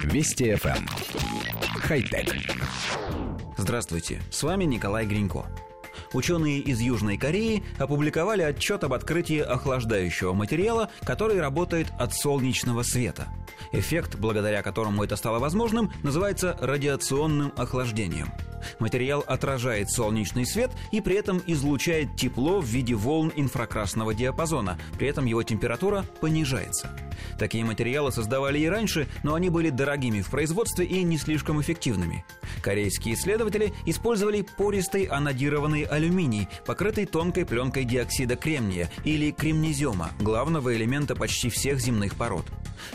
Вести FM. Эм. Хай-тек. Здравствуйте, с вами Николай Гринько. Ученые из Южной Кореи опубликовали отчет об открытии охлаждающего материала, который работает от солнечного света. Эффект, благодаря которому это стало возможным, называется радиационным охлаждением – Материал отражает солнечный свет и при этом излучает тепло в виде волн инфракрасного диапазона, при этом его температура понижается. Такие материалы создавали и раньше, но они были дорогими в производстве и не слишком эффективными. Корейские исследователи использовали пористый анодированный алюминий, покрытый тонкой пленкой диоксида кремния или кремнезема, главного элемента почти всех земных пород.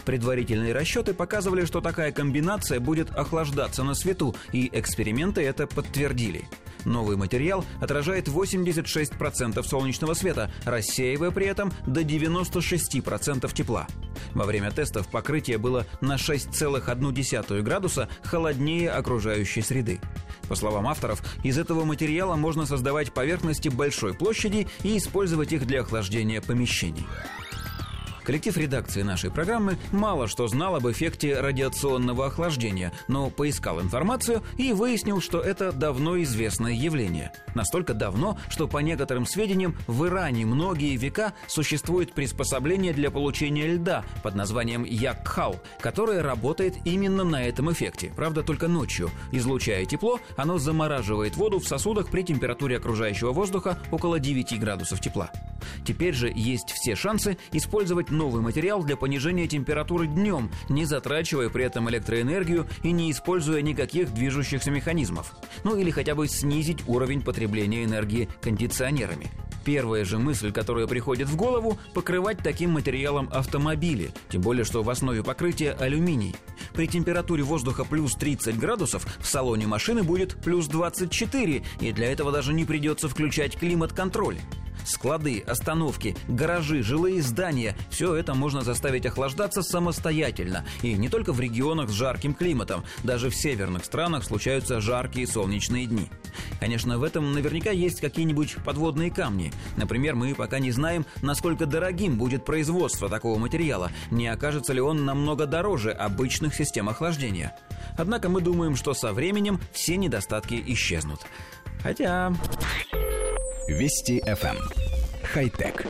Предварительные расчеты показывали, что такая комбинация будет охлаждаться на свету, и эксперименты это подтвердили. Новый материал отражает 86% солнечного света, рассеивая при этом до 96% тепла. Во время тестов покрытие было на 6,1 градуса холоднее окружающей среды. По словам авторов, из этого материала можно создавать поверхности большой площади и использовать их для охлаждения помещений. Коллектив редакции нашей программы мало что знал об эффекте радиационного охлаждения, но поискал информацию и выяснил, что это давно известное явление. Настолько давно, что по некоторым сведениям в Иране многие века существует приспособление для получения льда под названием Якхау, которое работает именно на этом эффекте, правда только ночью. Излучая тепло, оно замораживает воду в сосудах при температуре окружающего воздуха около 9 градусов тепла. Теперь же есть все шансы использовать новый материал для понижения температуры днем, не затрачивая при этом электроэнергию и не используя никаких движущихся механизмов. Ну или хотя бы снизить уровень потребления энергии кондиционерами. Первая же мысль, которая приходит в голову – покрывать таким материалом автомобили, тем более что в основе покрытия алюминий. При температуре воздуха плюс 30 градусов в салоне машины будет плюс 24, и для этого даже не придется включать климат-контроль. Склады, остановки, гаражи, жилые здания – все это можно заставить охлаждаться самостоятельно. И не только в регионах с жарким климатом. Даже в северных странах случаются жаркие солнечные дни. Конечно, в этом наверняка есть какие-нибудь подводные камни. Например, мы пока не знаем, насколько дорогим будет производство такого материала, не окажется ли он намного дороже обычных систем охлаждения. Однако мы думаем, что со временем все недостатки исчезнут. Хотя... Вести FM. Хай-тек.